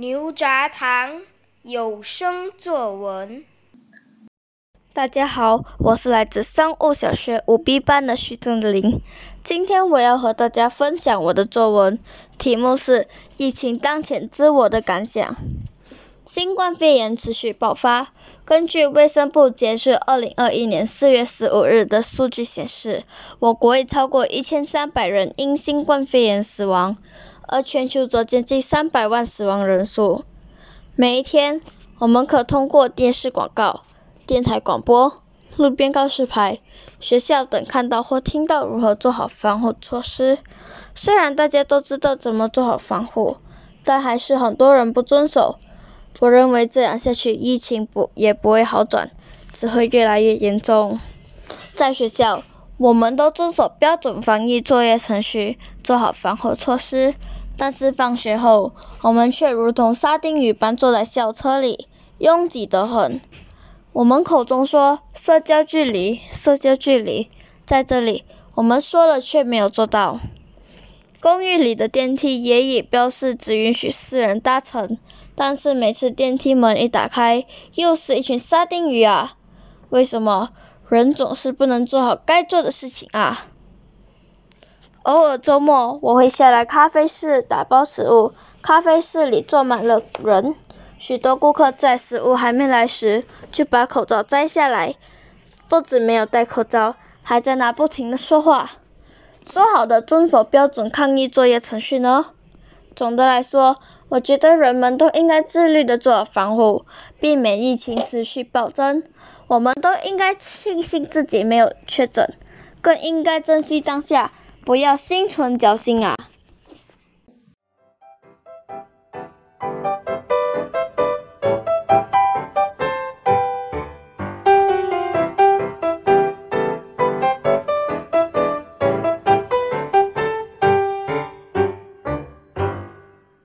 牛轧糖有声作文。大家好，我是来自三物小学五 B 班的徐正林。今天我要和大家分享我的作文，题目是“疫情当前之我的感想”。新冠肺炎持续爆发，根据卫生部截至二零二一年四月十五日的数据显示，我国已超过一千三百人因新冠肺炎死亡，而全球则接近三百万死亡人数。每一天，我们可通过电视广告、电台广播、路边告示牌、学校等看到或听到如何做好防护措施。虽然大家都知道怎么做好防护，但还是很多人不遵守。我认为这样下去，疫情不也不会好转，只会越来越严重。在学校，我们都遵守标准防疫作业程序，做好防护措施。但是放学后，我们却如同沙丁鱼般坐在校车里，拥挤得很。我们口中说社交距离，社交距离，在这里我们说了却没有做到。公寓里的电梯也已标示只允许四人搭乘。但是每次电梯门一打开，又是一群沙丁鱼啊！为什么人总是不能做好该做的事情啊？偶尔周末我会下来咖啡室打包食物，咖啡室里坐满了人，许多顾客在食物还没来时就把口罩摘下来，不止没有戴口罩，还在那不停的说话。说好的遵守标准抗疫作业程序呢？总的来说，我觉得人们都应该自律的做好防护，避免疫情持续暴增。我们都应该庆幸自己没有确诊，更应该珍惜当下，不要心存侥幸啊！